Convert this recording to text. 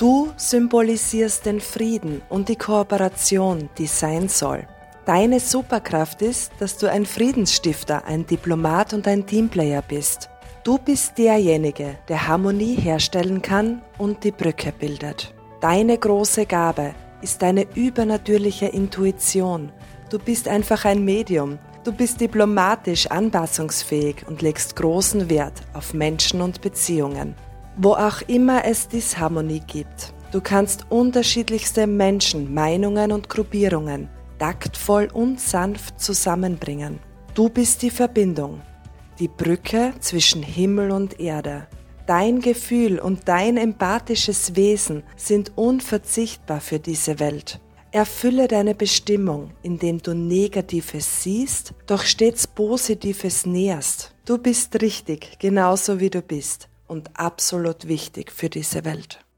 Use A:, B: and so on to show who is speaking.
A: Du symbolisierst den Frieden und die Kooperation, die sein soll. Deine Superkraft ist, dass du ein Friedensstifter, ein Diplomat und ein Teamplayer bist. Du bist derjenige, der Harmonie herstellen kann und die Brücke bildet. Deine große Gabe ist deine übernatürliche Intuition. Du bist einfach ein Medium. Du bist diplomatisch anpassungsfähig und legst großen Wert auf Menschen und Beziehungen. Wo auch immer es Disharmonie gibt, du kannst unterschiedlichste Menschen, Meinungen und Gruppierungen taktvoll und sanft zusammenbringen. Du bist die Verbindung, die Brücke zwischen Himmel und Erde. Dein Gefühl und dein empathisches Wesen sind unverzichtbar für diese Welt. Erfülle deine Bestimmung, indem du Negatives siehst, doch stets Positives näherst. Du bist richtig, genauso wie du bist und absolut wichtig für diese Welt.